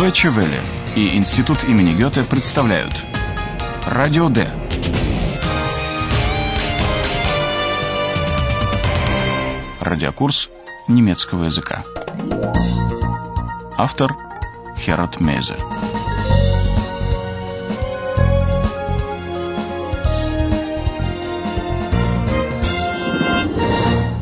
Deutsche Welle и Институт имени Гёте представляют Радио Д. Радиокурс немецкого языка. Автор Херат Мейзе.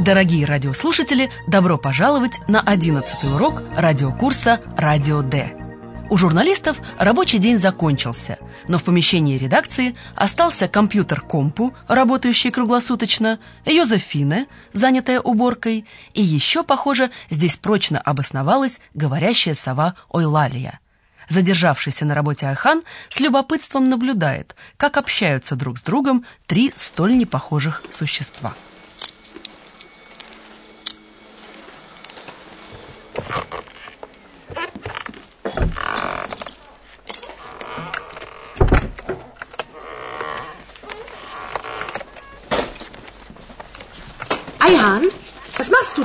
Дорогие радиослушатели, добро пожаловать на 11 урок радиокурса «Радио Д». У журналистов рабочий день закончился, но в помещении редакции остался компьютер компу, работающий круглосуточно, Йозефине, занятая уборкой, и еще, похоже, здесь прочно обосновалась говорящая сова Ойлалия. Задержавшийся на работе Айхан с любопытством наблюдает, как общаются друг с другом три столь непохожих существа.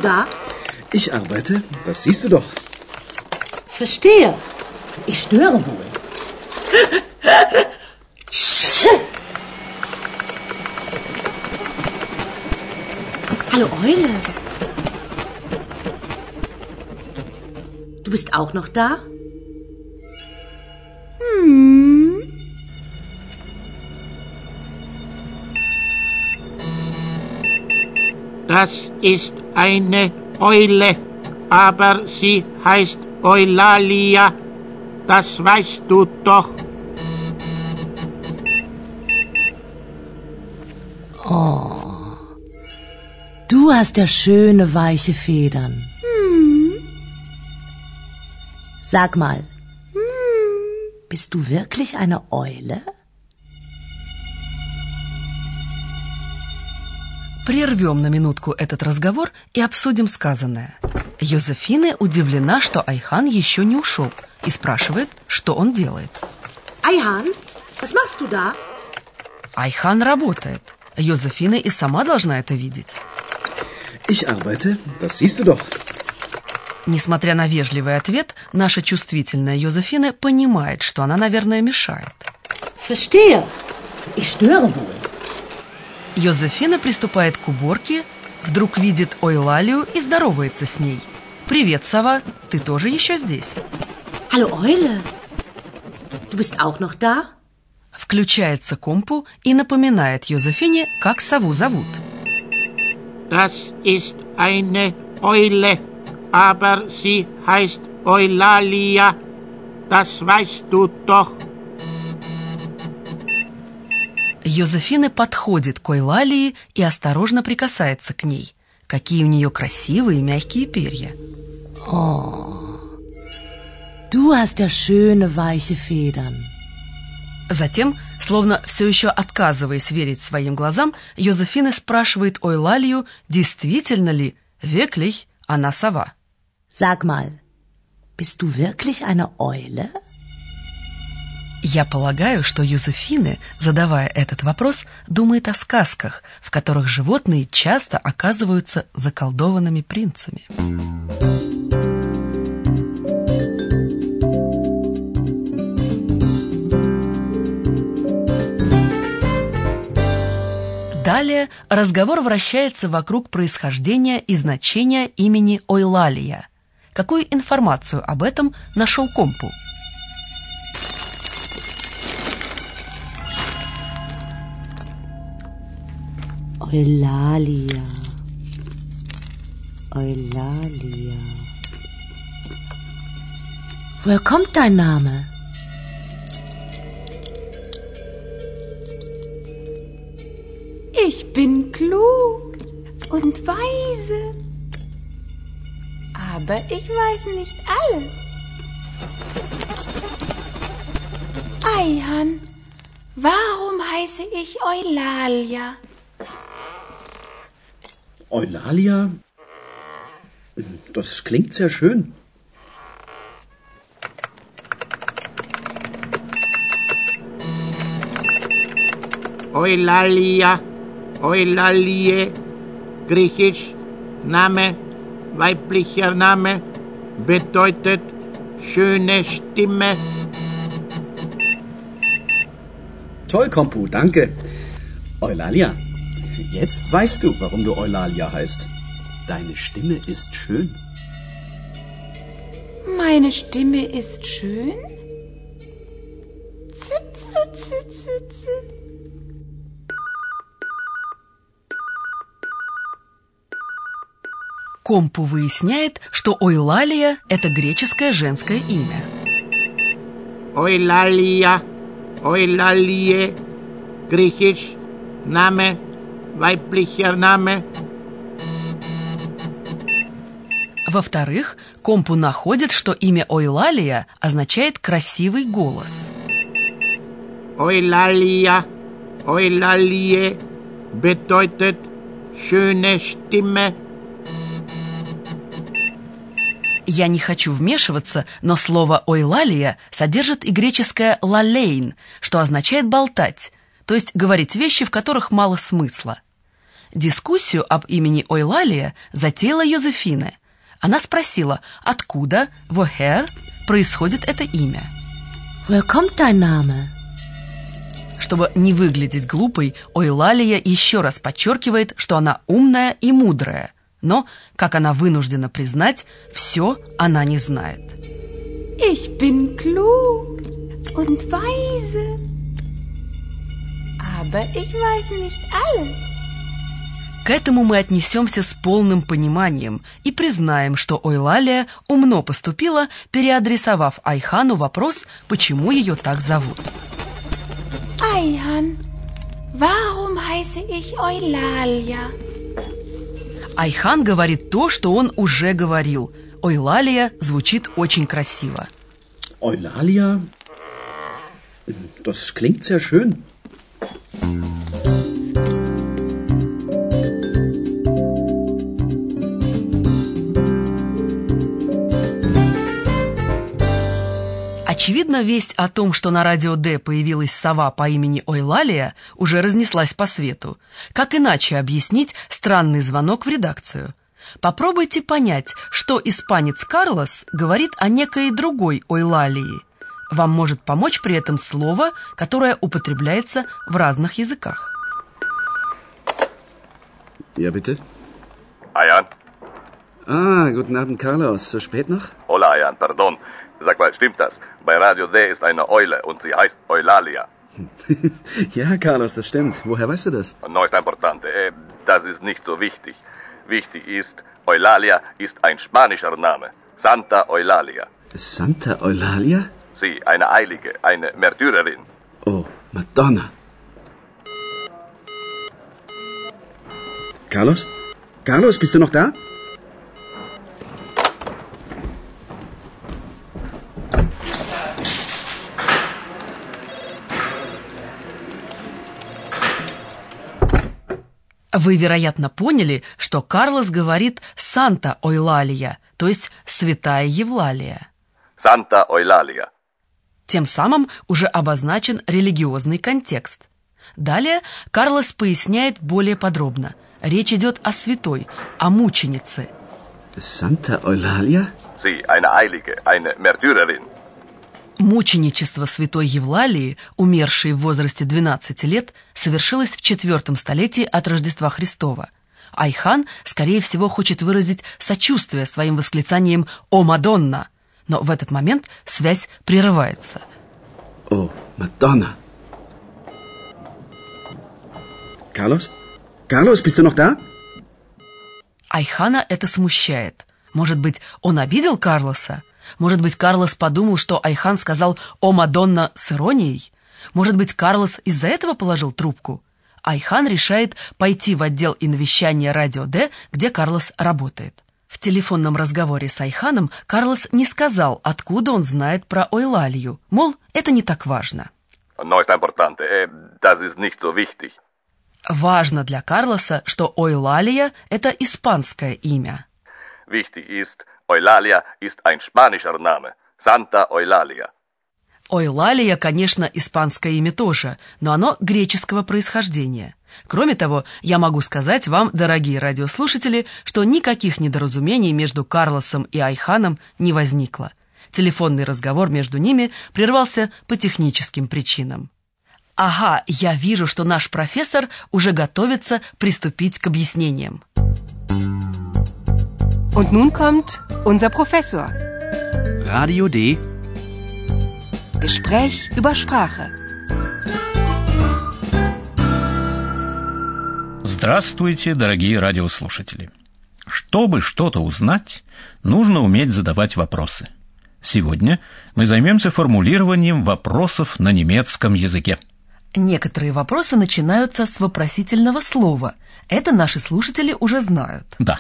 Da? Ich arbeite, das siehst du doch. Verstehe. Ich störe wohl. Hallo Eule. Du bist auch noch da? Hm. Das ist eine Eule, aber sie heißt Eulalia. Das weißt du doch. Du hast ja schöne weiche Federn. Sag mal, bist du wirklich eine Eule? Прервем на минутку этот разговор и обсудим сказанное. Йозефина удивлена, что Айхан еще не ушел, и спрашивает, что он делает. Eihan, was machst du da? Айхан работает. Йозефина и сама должна это видеть. Ich arbeite, das siehst du doch. Несмотря на вежливый ответ, наша чувствительная Йозефина понимает, что она, наверное, мешает. Verstehe. Ich störe wohl. Йозефина приступает к уборке, вдруг видит Ойлалию и здоровается с ней. «Привет, сова, ты тоже еще здесь?» Hallo Eule. Du bist auch noch da? Включается компу и напоминает Йозефине, как сову зовут. Das ist eine Eule, aber sie heißt Eulalia. Das weißt du doch. Йозефина подходит к Ойлалии и осторожно прикасается к ней. Какие у нее красивые мягкие перья. Du hast ja schöne weiche Federn. Затем, словно все еще отказываясь верить своим глазам, Йозефина спрашивает Ойлалию, действительно ли Веклих она сова. Sag mal, bist du wirklich eine Eule? Я полагаю, что Юзефины, задавая этот вопрос, думает о сказках, в которых животные часто оказываются заколдованными принцами. Далее разговор вращается вокруг происхождения и значения имени Ойлалия. Какую информацию об этом нашел Компу? Eulalia. Eulalia. Woher kommt dein Name? Ich bin klug und weise. Aber ich weiß nicht alles. Eihan, warum heiße ich Eulalia? Eulalia? Das klingt sehr schön. Eulalia, Eulalie, griechisch, Name, weiblicher Name, bedeutet schöne Stimme. Toll, Kompu, danke. Eulalia, jetzt weißt du, warum du Eulalia heißt. Deine Stimme ist schön. Meine Stimme ist schön? Zitze, zitze, zitze. Компу выясняет, что Ойлалия – это греческое женское имя. Eulalia, Eulalie, griechisch, Name, weiblicher Name. Во-вторых, Компу находит, что имя Ойлалия означает «красивый голос». Eulalia, Eulalie bedeutet schöne Stimme. Я не хочу вмешиваться, но слово «ойлалия» содержит и греческое «лалейн», что означает «болтать», то есть говорить вещи, в которых мало смысла. Дискуссию об имени Ойлалия затеяла Йозефина. Она спросила, откуда, woher, происходит это имя. Woher kommt dein Name? Чтобы не выглядеть глупой, Ойлалия еще раз подчеркивает, что она умная и мудрая. Но, как она вынуждена признать, все она не знает. Ich bin klug und weise. Aber ich weiß nicht alles. К этому мы отнесемся с полным пониманием и признаем, что Ойлалия умно поступила, переадресовав Айхану вопрос, почему ее так зовут. Eihan, warum heiße ich Eulalia? Айхан говорит то, что он уже говорил. Ойлалия звучит очень красиво. Eulalia? Das klingt sehr schön. Очевидно, весть о том, что на радио Д появилась сова по имени Ойлалия, уже разнеслась по свету. Как иначе объяснить странный звонок в редакцию? Попробуйте понять, что испанец Карлос говорит о некой другой Ойлалии. Вам может помочь при этом слово, которое употребляется в разных языках. Ja, bitte? Ayan? Ah, guten Abend, Carlos. So spät noch? Hola, Ayan, pardon. Sag mal, stimmt das? Bei Radio D ist eine Eule und sie heißt Eulalia. ja, Carlos, das stimmt. Woher weißt du das? No ist importante. Eh, das ist nicht so wichtig. Wichtig ist, Eulalia ist ein spanischer Name. Santa Eulalia. Santa Eulalia? Sie, eine Heilige, eine Märtyrerin. Oh, Madonna. Carlos? Carlos, bist du noch da? Вы, вероятно, поняли, что Карлос говорит «Санта Ойлалия», то есть «Святая Евлалия». Santa Eulalia. Тем самым уже обозначен религиозный контекст. Далее Карлос поясняет более подробно. Речь идет о святой, о мученице. Santa Eulalia? Sie, eine Heilige, eine Märtyrerin. Мученичество святой Евлалии, умершей в возрасте 12 лет, совершилось в четвертом столетии от Рождества Христова. Айхан, скорее всего, хочет выразить сочувствие своим восклицанием «О, Мадонна!», но в этот момент связь прерывается. Oh, Madonna. Carlos? Carlos, bist du noch da? Айхана это смущает. Может быть, он обидел Карлоса? Может быть, Карлос подумал, что Айхан сказал «О, Мадонна» с иронией? Может быть, Карлос из-за этого положил трубку? Айхан решает пойти в отдел и навещания радио Д, где Карлос работает. В телефонном разговоре с Айханом Карлос не сказал, откуда он знает про Ойлалью. Мол, это не так важно. No ist importante. Eh, das ist nicht so wichtig. Важно для Карлоса, что Ойлалия – это испанское имя. Wichtig ist, Eulalia ist ein spanischer Name. Santa Eulalia. Ойлалия, конечно, испанское имя тоже, но оно греческого происхождения. Кроме того, я могу сказать вам, дорогие радиослушатели, что никаких недоразумений между Карлосом и Айханом не возникло. Телефонный разговор между ними прервался по техническим причинам. Ага, я вижу, что наш профессор уже готовится приступить к объяснениям. Und nun kommt unser Professor. Radio D. Gespräch über Sprache. Здравствуйте, дорогие радиослушатели. Чтобы что-то узнать, нужно уметь задавать вопросы. Сегодня мы займемся формулированием вопросов на немецком языке. Некоторые вопросы начинаются с вопросительного слова. Это наши слушатели уже знают. Да,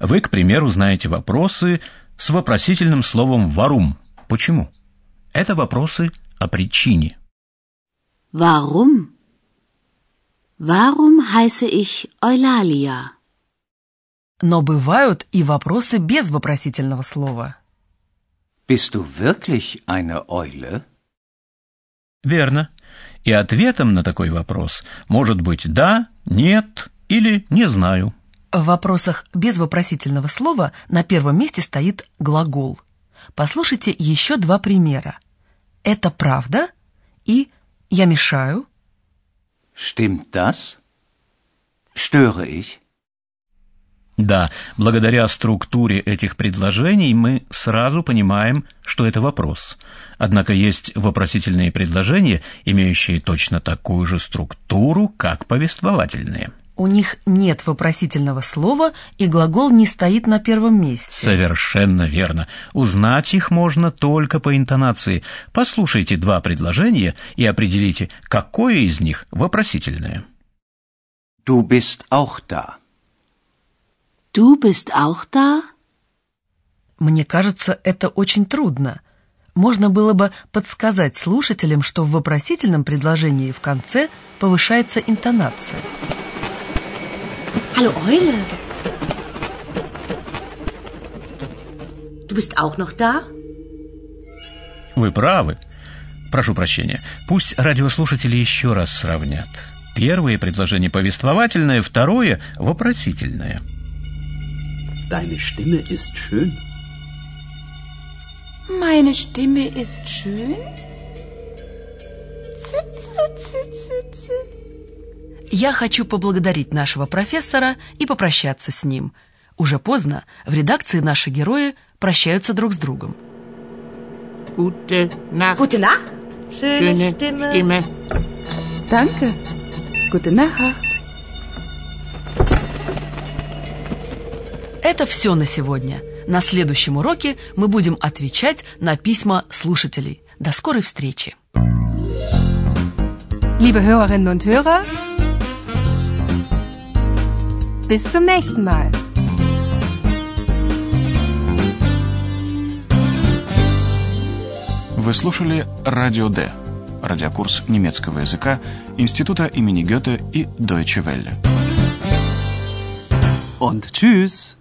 вы, к примеру, знаете вопросы с вопросительным словом «варум». Почему? Это вопросы о причине. Warum? Warum heiße ich Eulalia? Но бывают и вопросы без вопросительного слова. Bist du wirklich eine Eule? Верно. И ответом на такой вопрос может быть «да», «нет» или «не знаю». В вопросах без вопросительного слова на первом месте стоит глагол. Послушайте еще два примера. «Это правда?» и «Я мешаю?» Stimmt das? Störe ich? Да, благодаря структуре этих предложений мы сразу понимаем, что это вопрос. Однако есть вопросительные предложения, имеющие точно такую же структуру, как повествовательные. У них нет вопросительного слова, и глагол не стоит на первом месте. Совершенно верно. Узнать их можно только по интонации. Послушайте два предложения и определите, какое из них вопросительное. Du bist auch da. Du bist auch da? Мне кажется, это очень трудно. Можно было бы подсказать слушателям, что в вопросительном предложении в конце повышается интонация. Hallo Eule. Du bist auch noch da? Вы правы. Прошу прощения. Пусть радиослушатели еще раз сравнят. Первое предложение повествовательное, второе вопросительное. Deine Stimme ist schön. Meine Stimme ist schön? Я хочу поблагодарить нашего профессора и попрощаться с ним. Уже поздно, в редакции наши герои прощаются друг с другом. Gute Nacht. Gute Nacht. Schöne Stimme. Danke. Gute Nacht. Это все на сегодня. На следующем уроке мы будем отвечать на письма слушателей. До скорой встречи. Liebe Hörerinnen und Hörer, bis zum nächsten Mal. Вы слушали «Радио Д» – радиокурс немецкого языка Института имени Гёте и Deutsche Welle. Und tschüss.